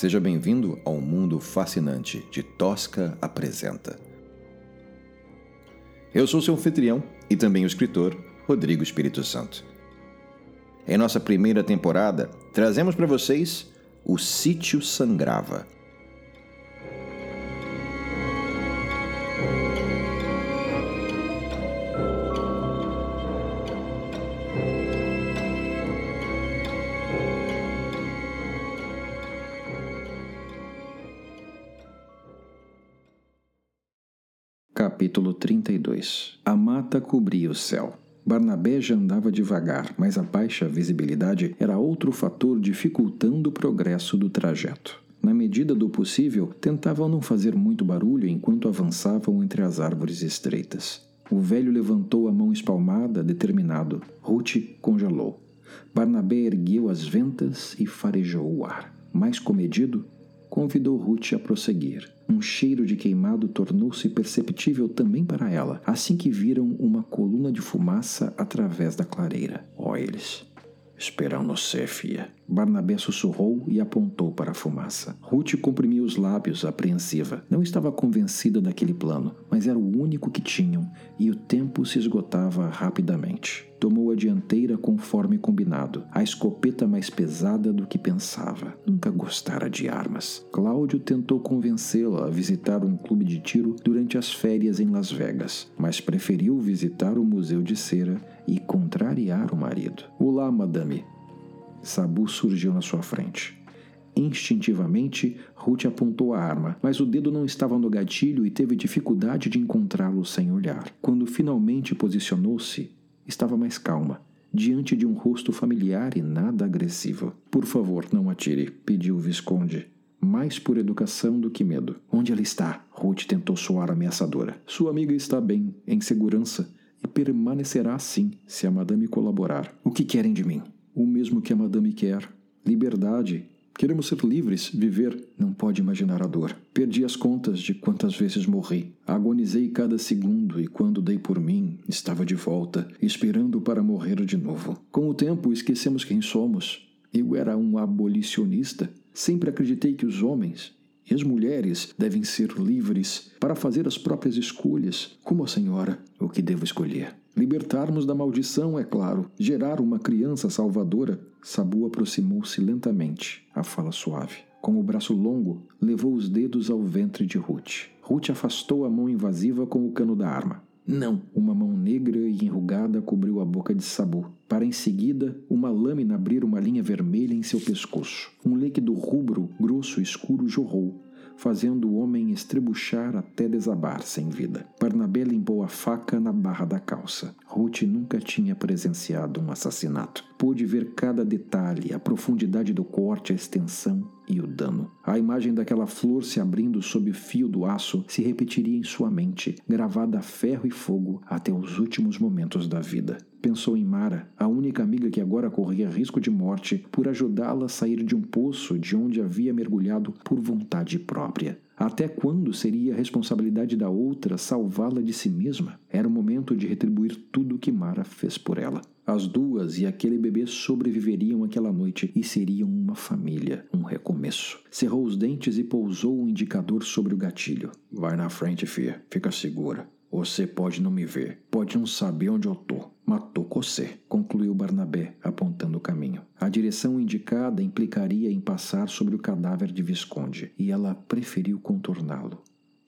Seja bem-vindo ao mundo fascinante de Tosca Apresenta. Eu sou seu anfitrião e também o escritor Rodrigo Espírito Santo. Em nossa primeira temporada, trazemos para vocês O Sítio Sangrava 32 A mata cobria o céu. Barnabé já andava devagar, mas a baixa visibilidade era outro fator dificultando o progresso do trajeto. Na medida do possível, tentavam não fazer muito barulho enquanto avançavam entre as árvores estreitas. O velho levantou a mão espalmada, determinado. Ruth congelou. Barnabé ergueu as ventas e farejou o ar. Mais comedido, convidou Ruth a prosseguir. Um cheiro de queimado tornou-se perceptível também para ela, assim que viram uma coluna de fumaça através da clareira. Ó, eles! Esperam no ser, fia. Barnabé sussurrou e apontou para a fumaça. Ruth comprimiu os lábios, apreensiva. Não estava convencida daquele plano, mas era o único que tinham e o tempo se esgotava rapidamente. Tomou a dianteira conforme combinado, a escopeta mais pesada do que pensava. Nunca gostara de armas. Cláudio tentou convencê-la a visitar um clube de tiro durante as férias em Las Vegas, mas preferiu visitar o Museu de Cera e contrariar o marido. Olá, madame. Sabu surgiu na sua frente. Instintivamente, Ruth apontou a arma, mas o dedo não estava no gatilho e teve dificuldade de encontrá-lo sem olhar. Quando finalmente posicionou-se, estava mais calma, diante de um rosto familiar e nada agressivo. Por favor, não atire, pediu o Visconde. Mais por educação do que medo. Onde ela está? Ruth tentou soar ameaçadora. Sua amiga está bem, em segurança e permanecerá assim se a madame colaborar. O que querem de mim? O mesmo que a madame quer: liberdade. Queremos ser livres, viver. Não pode imaginar a dor. Perdi as contas de quantas vezes morri. Agonizei cada segundo e quando dei por mim, estava de volta, esperando para morrer de novo. Com o tempo, esquecemos quem somos. Eu era um abolicionista. Sempre acreditei que os homens, e as mulheres devem ser livres para fazer as próprias escolhas, como a senhora, o que devo escolher. Libertarmos da maldição, é claro, gerar uma criança salvadora. Sabu aproximou-se lentamente, a fala suave. Com o braço longo, levou os dedos ao ventre de Ruth. Ruth afastou a mão invasiva com o cano da arma. Não! Uma mão negra e enrugada cobriu a boca de Sabu, para em seguida uma lâmina abrir uma linha vermelha em seu pescoço. Um líquido rubro, grosso e escuro jorrou, fazendo o homem estrebuchar até desabar sem vida. Barnabé limpou a faca na barra da calça. Ruth nunca tinha presenciado um assassinato. Pôde ver cada detalhe, a profundidade do corte, a extensão e o dano. A imagem daquela flor se abrindo sob o fio do aço se repetiria em sua mente, gravada a ferro e fogo até os últimos momentos da vida. Pensou em Mara, a única amiga que agora corria risco de morte, por ajudá-la a sair de um poço de onde havia mergulhado por vontade própria. Até quando seria a responsabilidade da outra salvá-la de si mesma? Era o momento de retribuir tudo o que Mara fez por ela. As duas e aquele bebê sobreviveriam aquela noite e seriam uma família, um recomeço. Cerrou os dentes e pousou o indicador sobre o gatilho. Vai na frente, filha. Fica segura. Você pode não me ver, pode não saber onde eu tô. Matou você, concluiu Barnabé, apontando o caminho. A direção indicada implicaria em passar sobre o cadáver de Visconde, e ela preferiu contorná-lo.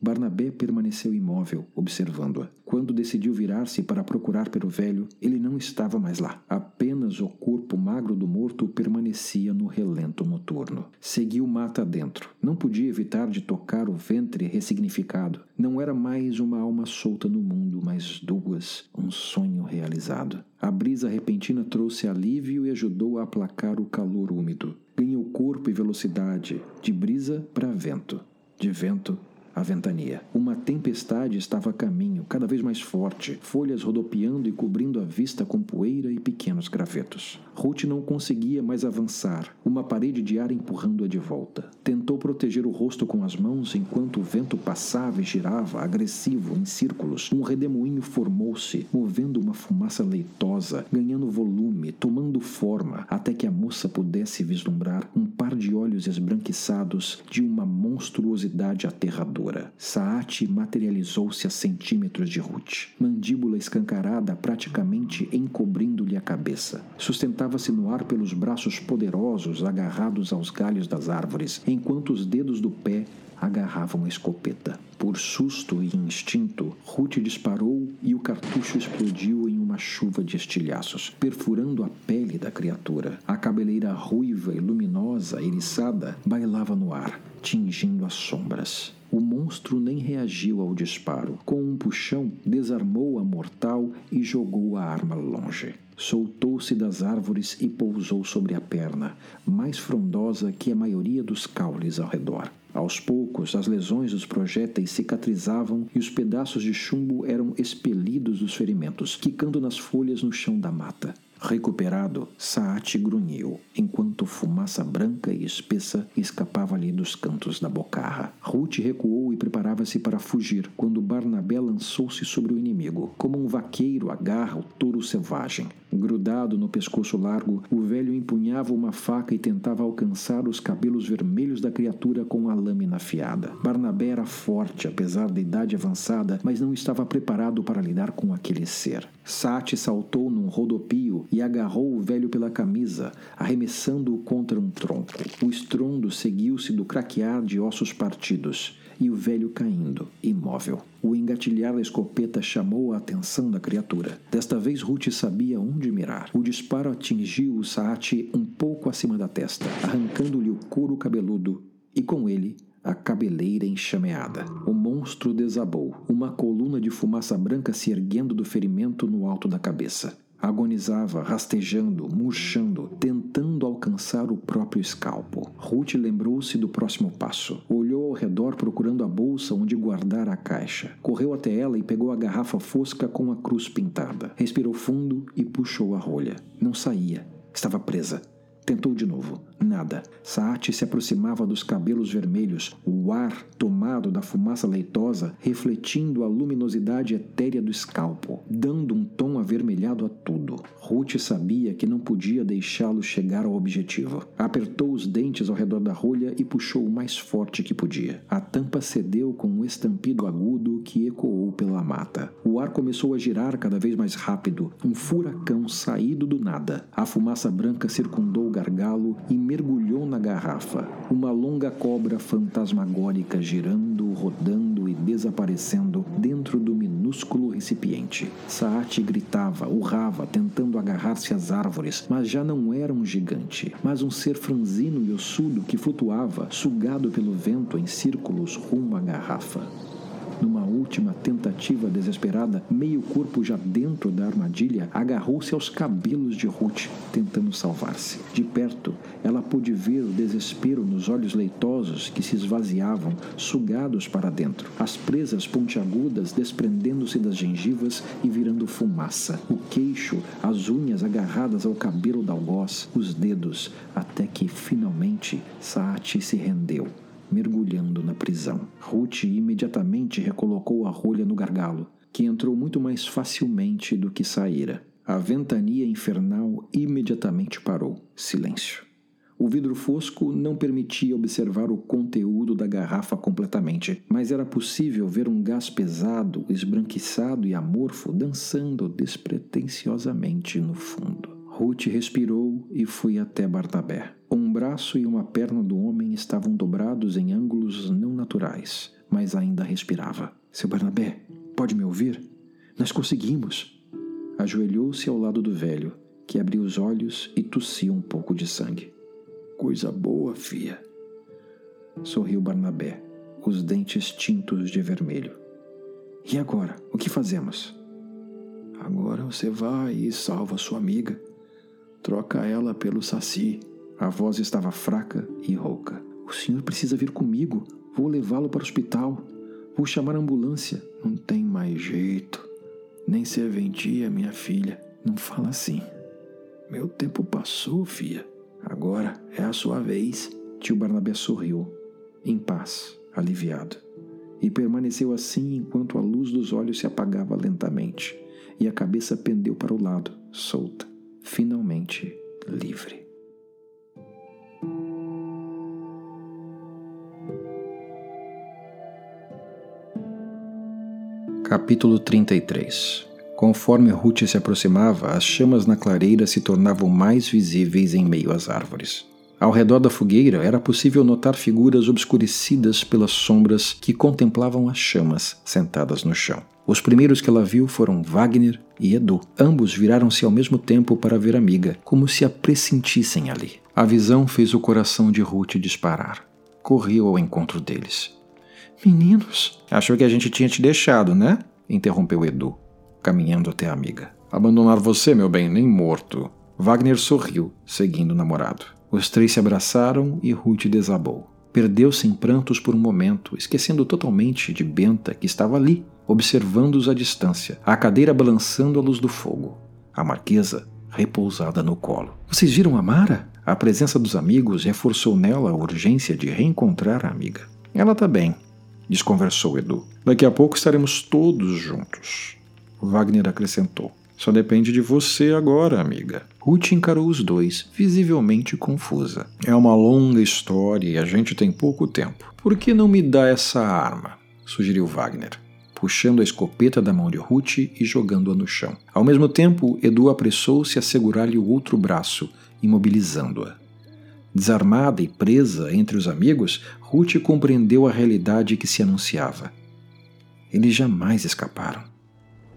Barnabé permaneceu imóvel, observando-a. Quando decidiu virar-se para procurar pelo velho, ele não estava mais lá. Apenas o corpo magro do morto permanecia no relento noturno. Seguiu mata dentro. Não podia evitar de tocar o ventre ressignificado. Não era mais uma alma solta no mundo, mas duas, um sonho realizado. A brisa repentina trouxe alívio e ajudou a aplacar o calor úmido. Ganhou corpo e velocidade, de brisa para vento, de vento a ventania. Uma tempestade estava a caminho, cada vez mais forte, folhas rodopiando e cobrindo a vista com poeira e pequenos gravetos. Ruth não conseguia mais avançar, uma parede de ar empurrando-a de volta. Tentou proteger o rosto com as mãos enquanto o vento passava e girava, agressivo, em círculos. Um redemoinho formou-se, movendo uma fumaça leitosa, ganhando volume, tomando forma, até que a moça pudesse vislumbrar um par de olhos esbranquiçados de uma monstruosidade aterradora. Saati materializou-se a centímetros de Ruth, mandíbula escancarada praticamente encobrindo-lhe a cabeça. Sustentava-se no ar pelos braços poderosos agarrados aos galhos das árvores, enquanto os dedos do pé agarravam a escopeta. Por susto e instinto, Ruth disparou e o cartucho explodiu em uma chuva de estilhaços, perfurando a pele da criatura. A cabeleira ruiva e luminosa, eriçada, bailava no ar, tingindo as sombras. O monstro nem reagiu ao disparo. Com um puxão, desarmou a mortal e jogou a arma longe. Soltou-se das árvores e pousou sobre a perna, mais frondosa que a maioria dos caules ao redor. Aos poucos, as lesões dos projéteis cicatrizavam e os pedaços de chumbo eram expelidos dos ferimentos, quicando nas folhas no chão da mata. Recuperado, Saat grunhiu, enquanto fumaça branca e espessa escapava-lhe dos cantos da bocarra. Ruth recuou e preparava-se para fugir, quando Barnabé lançou-se sobre o inimigo, como um vaqueiro agarra o touro selvagem. Grudado no pescoço largo, o velho empunhava uma faca e tentava alcançar os cabelos vermelhos da criatura com a lâmina afiada. Barnabé era forte, apesar da idade avançada, mas não estava preparado para lidar com aquele ser. Sati saltou num rodopio e agarrou o velho pela camisa, arremessando-o contra um tronco. O estrondo seguiu-se do craquear de ossos partidos e o velho caindo, imóvel. O engatilhar da escopeta chamou a atenção da criatura. Desta vez Ruth sabia onde mirar. O disparo atingiu o Saati um pouco acima da testa, arrancando-lhe o couro cabeludo e com ele a cabeleira enxameada. O monstro desabou, uma coluna de fumaça branca se erguendo do ferimento no alto da cabeça. Agonizava, rastejando, murchando, tentando alcançar o próprio escalpo. Ruth lembrou-se do próximo passo. Olhou ao redor procurando a bolsa onde guardar a caixa. Correu até ela e pegou a garrafa fosca com a cruz pintada. Respirou fundo e puxou a rolha. Não saía. Estava presa. Tentou de novo. Nada. Saati se aproximava dos cabelos vermelhos, o ar tomado da fumaça leitosa, refletindo a luminosidade etérea do escalpo, dando um tom avermelhado a tudo. Ruth sabia que não podia deixá-lo chegar ao objetivo. Apertou os dentes ao redor da rolha e puxou o mais forte que podia. A tampa cedeu com um estampido agudo que ecoou pela mata. O ar começou a girar cada vez mais rápido, um furacão saído do nada. A fumaça branca circundou o gargalo e mergulhou na garrafa. Uma longa cobra fantasmagórica girando, rodando e desaparecendo dentro do minúsculo recipiente. Saat gritava, urrava, tentando agarrar-se às árvores, mas já não era um gigante, mas um ser franzino e ossudo que flutuava, sugado pelo vento em círculos rumo à garrafa. Numa última tentativa desesperada, meio corpo já dentro da armadilha, agarrou-se aos cabelos de Ruth, tentando salvar-se. De perto, ela pôde ver o desespero nos olhos leitosos que se esvaziavam, sugados para dentro. As presas pontiagudas desprendendo-se das gengivas e virando fumaça. O queixo, as unhas agarradas ao cabelo da algoz, os dedos, até que finalmente Saati se rendeu mergulhando na prisão. Ruth imediatamente recolocou a rolha no gargalo, que entrou muito mais facilmente do que saíra. A ventania infernal imediatamente parou. Silêncio. O vidro fosco não permitia observar o conteúdo da garrafa completamente, mas era possível ver um gás pesado, esbranquiçado e amorfo dançando despretensiosamente no fundo. Ruth respirou e foi até Barnabé. Braço e uma perna do homem estavam dobrados em ângulos não naturais, mas ainda respirava. Seu Barnabé, pode me ouvir? Nós conseguimos! Ajoelhou-se ao lado do velho, que abriu os olhos e tossia um pouco de sangue. Coisa boa, fia. Sorriu Barnabé, os dentes tintos de vermelho. E agora, o que fazemos? Agora você vai e salva sua amiga. Troca ela pelo saci. A voz estava fraca e rouca. O senhor precisa vir comigo. Vou levá-lo para o hospital. Vou chamar a ambulância. Não tem mais jeito. Nem serventia, minha filha. Não fala assim. Meu tempo passou, filha. Agora é a sua vez. Tio Barnabé sorriu, em paz, aliviado, e permaneceu assim enquanto a luz dos olhos se apagava lentamente e a cabeça pendeu para o lado, solta, finalmente livre. Capítulo 33 Conforme Ruth se aproximava, as chamas na clareira se tornavam mais visíveis em meio às árvores. Ao redor da fogueira era possível notar figuras obscurecidas pelas sombras que contemplavam as chamas sentadas no chão. Os primeiros que ela viu foram Wagner e Edu. Ambos viraram-se ao mesmo tempo para ver a amiga, como se a pressentissem ali. A visão fez o coração de Ruth disparar. Correu ao encontro deles. Meninos, achou que a gente tinha te deixado, né? interrompeu Edu, caminhando até a amiga. Abandonar você, meu bem, nem morto. Wagner sorriu, seguindo o namorado. Os três se abraçaram e Ruth desabou. Perdeu-se em prantos por um momento, esquecendo totalmente de Benta, que estava ali, observando-os à distância, a cadeira balançando à luz do fogo. A marquesa repousada no colo. Vocês viram a Mara? A presença dos amigos reforçou nela a urgência de reencontrar a amiga. Ela está bem, desconversou Edu. Daqui a pouco estaremos todos juntos. Wagner acrescentou. Só depende de você agora, amiga. Ruth encarou os dois, visivelmente confusa. É uma longa história e a gente tem pouco tempo. Por que não me dá essa arma? sugeriu Wagner, puxando a escopeta da mão de Ruth e jogando-a no chão. Ao mesmo tempo, Edu apressou-se a segurar-lhe o outro braço, imobilizando-a. Desarmada e presa entre os amigos, Ruth compreendeu a realidade que se anunciava. Eles jamais escaparam.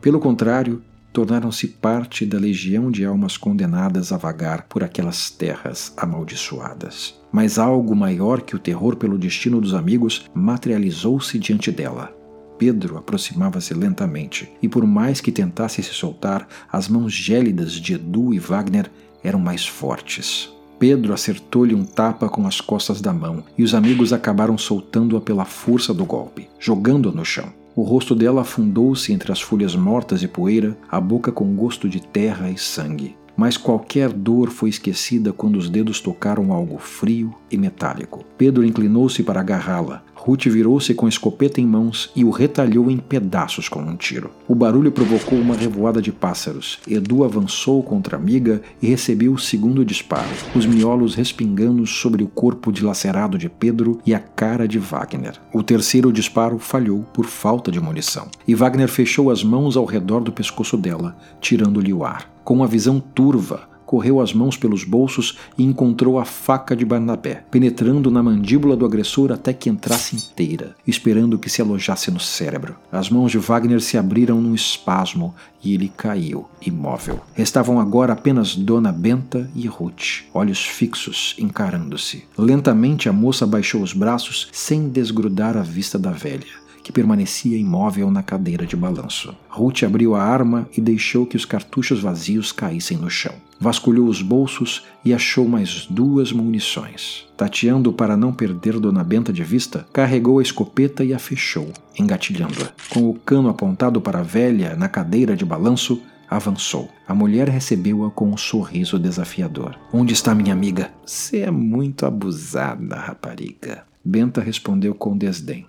Pelo contrário, tornaram-se parte da legião de almas condenadas a vagar por aquelas terras amaldiçoadas. Mas algo maior que o terror pelo destino dos amigos materializou-se diante dela. Pedro aproximava-se lentamente, e por mais que tentasse se soltar, as mãos gélidas de Edu e Wagner eram mais fortes. Pedro acertou-lhe um tapa com as costas da mão, e os amigos acabaram soltando-a pela força do golpe, jogando-a no chão. O rosto dela afundou-se entre as folhas mortas e poeira, a boca com gosto de terra e sangue. Mas qualquer dor foi esquecida quando os dedos tocaram algo frio e metálico. Pedro inclinou-se para agarrá-la, Ruth virou-se com a escopeta em mãos e o retalhou em pedaços com um tiro. O barulho provocou uma revoada de pássaros. Edu avançou contra a amiga e recebeu o segundo disparo, os miolos respingando sobre o corpo dilacerado de Pedro e a cara de Wagner. O terceiro disparo falhou por falta de munição, e Wagner fechou as mãos ao redor do pescoço dela, tirando-lhe o ar. Com uma visão turva, correu as mãos pelos bolsos e encontrou a faca de Barnabé, penetrando na mandíbula do agressor até que entrasse inteira, esperando que se alojasse no cérebro. As mãos de Wagner se abriram num espasmo e ele caiu, imóvel. Restavam agora apenas Dona Benta e Ruth, olhos fixos, encarando-se. Lentamente a moça baixou os braços sem desgrudar a vista da velha que permanecia imóvel na cadeira de balanço. Ruth abriu a arma e deixou que os cartuchos vazios caíssem no chão. Vasculhou os bolsos e achou mais duas munições. Tateando para não perder Dona Benta de vista, carregou a escopeta e a fechou, engatilhando-a. Com o cano apontado para a velha na cadeira de balanço, avançou. A mulher recebeu-a com um sorriso desafiador. Onde está minha amiga? Você é muito abusada, rapariga. Benta respondeu com desdém.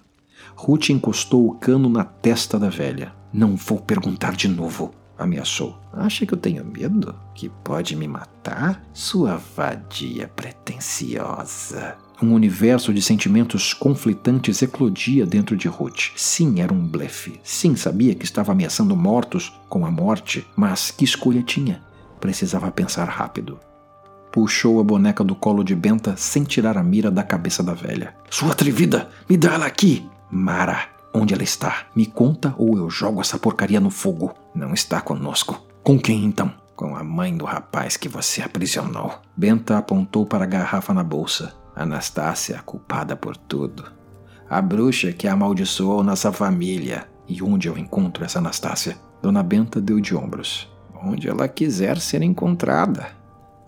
Ruth encostou o cano na testa da velha. Não vou perguntar de novo, ameaçou. Acha que eu tenho medo? Que pode me matar? Sua vadia pretensiosa. Um universo de sentimentos conflitantes eclodia dentro de Ruth. Sim, era um blefe. Sim, sabia que estava ameaçando mortos com a morte, mas que escolha tinha? Precisava pensar rápido. Puxou a boneca do colo de Benta sem tirar a mira da cabeça da velha. Sua atrevida! Me dá ela aqui! Mara, onde ela está? Me conta ou eu jogo essa porcaria no fogo. Não está conosco. Com quem então? Com a mãe do rapaz que você aprisionou. Benta apontou para a garrafa na bolsa. Anastácia, culpada por tudo. A bruxa que amaldiçoou nossa família. E onde eu encontro essa Anastácia? Dona Benta deu de ombros. Onde ela quiser ser encontrada.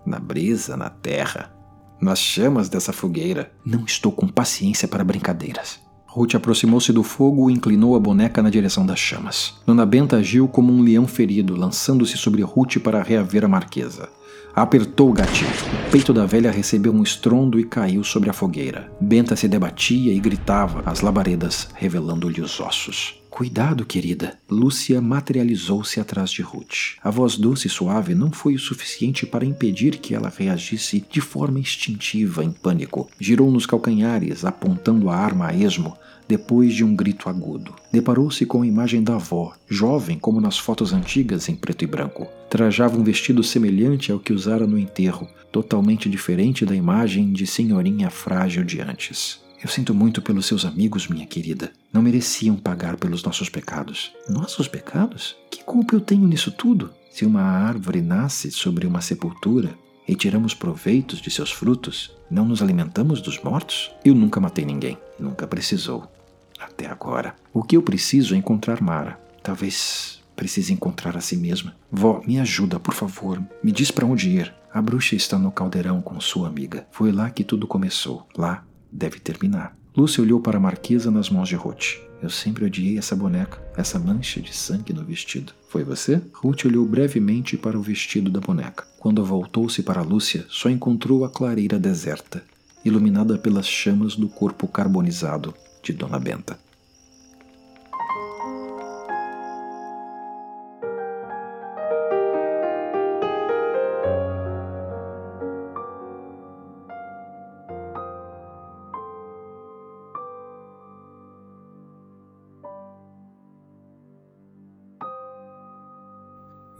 Na brisa, na terra, nas chamas dessa fogueira. Não estou com paciência para brincadeiras. Ruth aproximou-se do fogo e inclinou a boneca na direção das chamas. Dona Benta agiu como um leão ferido, lançando-se sobre Ruth para reaver a marquesa. Apertou o gatilho. O peito da velha recebeu um estrondo e caiu sobre a fogueira. Benta se debatia e gritava, as labaredas revelando-lhe os ossos. Cuidado, querida. Lúcia materializou-se atrás de Ruth. A voz doce e suave não foi o suficiente para impedir que ela reagisse de forma instintiva, em pânico. Girou nos calcanhares, apontando a arma a esmo, depois de um grito agudo. Deparou-se com a imagem da avó, jovem como nas fotos antigas em preto e branco. Trajava um vestido semelhante ao que usara no enterro, totalmente diferente da imagem de senhorinha frágil de antes. Eu sinto muito pelos seus amigos, minha querida. Não mereciam pagar pelos nossos pecados. Nossos pecados? Que culpa eu tenho nisso tudo? Se uma árvore nasce sobre uma sepultura e tiramos proveitos de seus frutos, não nos alimentamos dos mortos? Eu nunca matei ninguém. Nunca precisou. Até agora. O que eu preciso é encontrar Mara. Talvez precise encontrar a si mesma. Vó, me ajuda, por favor. Me diz para onde ir. A bruxa está no caldeirão com sua amiga. Foi lá que tudo começou. Lá deve terminar. Lúcia olhou para a marquesa nas mãos de Ruth. Eu sempre odiei essa boneca, essa mancha de sangue no vestido. Foi você? Ruth olhou brevemente para o vestido da boneca. Quando voltou-se para Lúcia, só encontrou a clareira deserta, iluminada pelas chamas do corpo carbonizado de Dona Benta.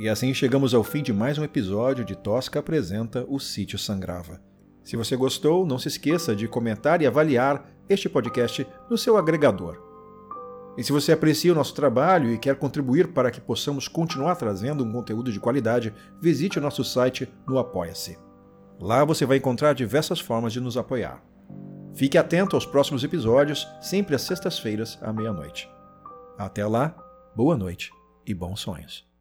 E assim chegamos ao fim de mais um episódio de Tosca apresenta O Sítio Sangrava. Se você gostou, não se esqueça de comentar e avaliar este podcast no seu agregador. E se você aprecia o nosso trabalho e quer contribuir para que possamos continuar trazendo um conteúdo de qualidade, visite o nosso site no Apoia-se. Lá você vai encontrar diversas formas de nos apoiar. Fique atento aos próximos episódios, sempre às sextas-feiras, à meia-noite. Até lá, boa noite e bons sonhos.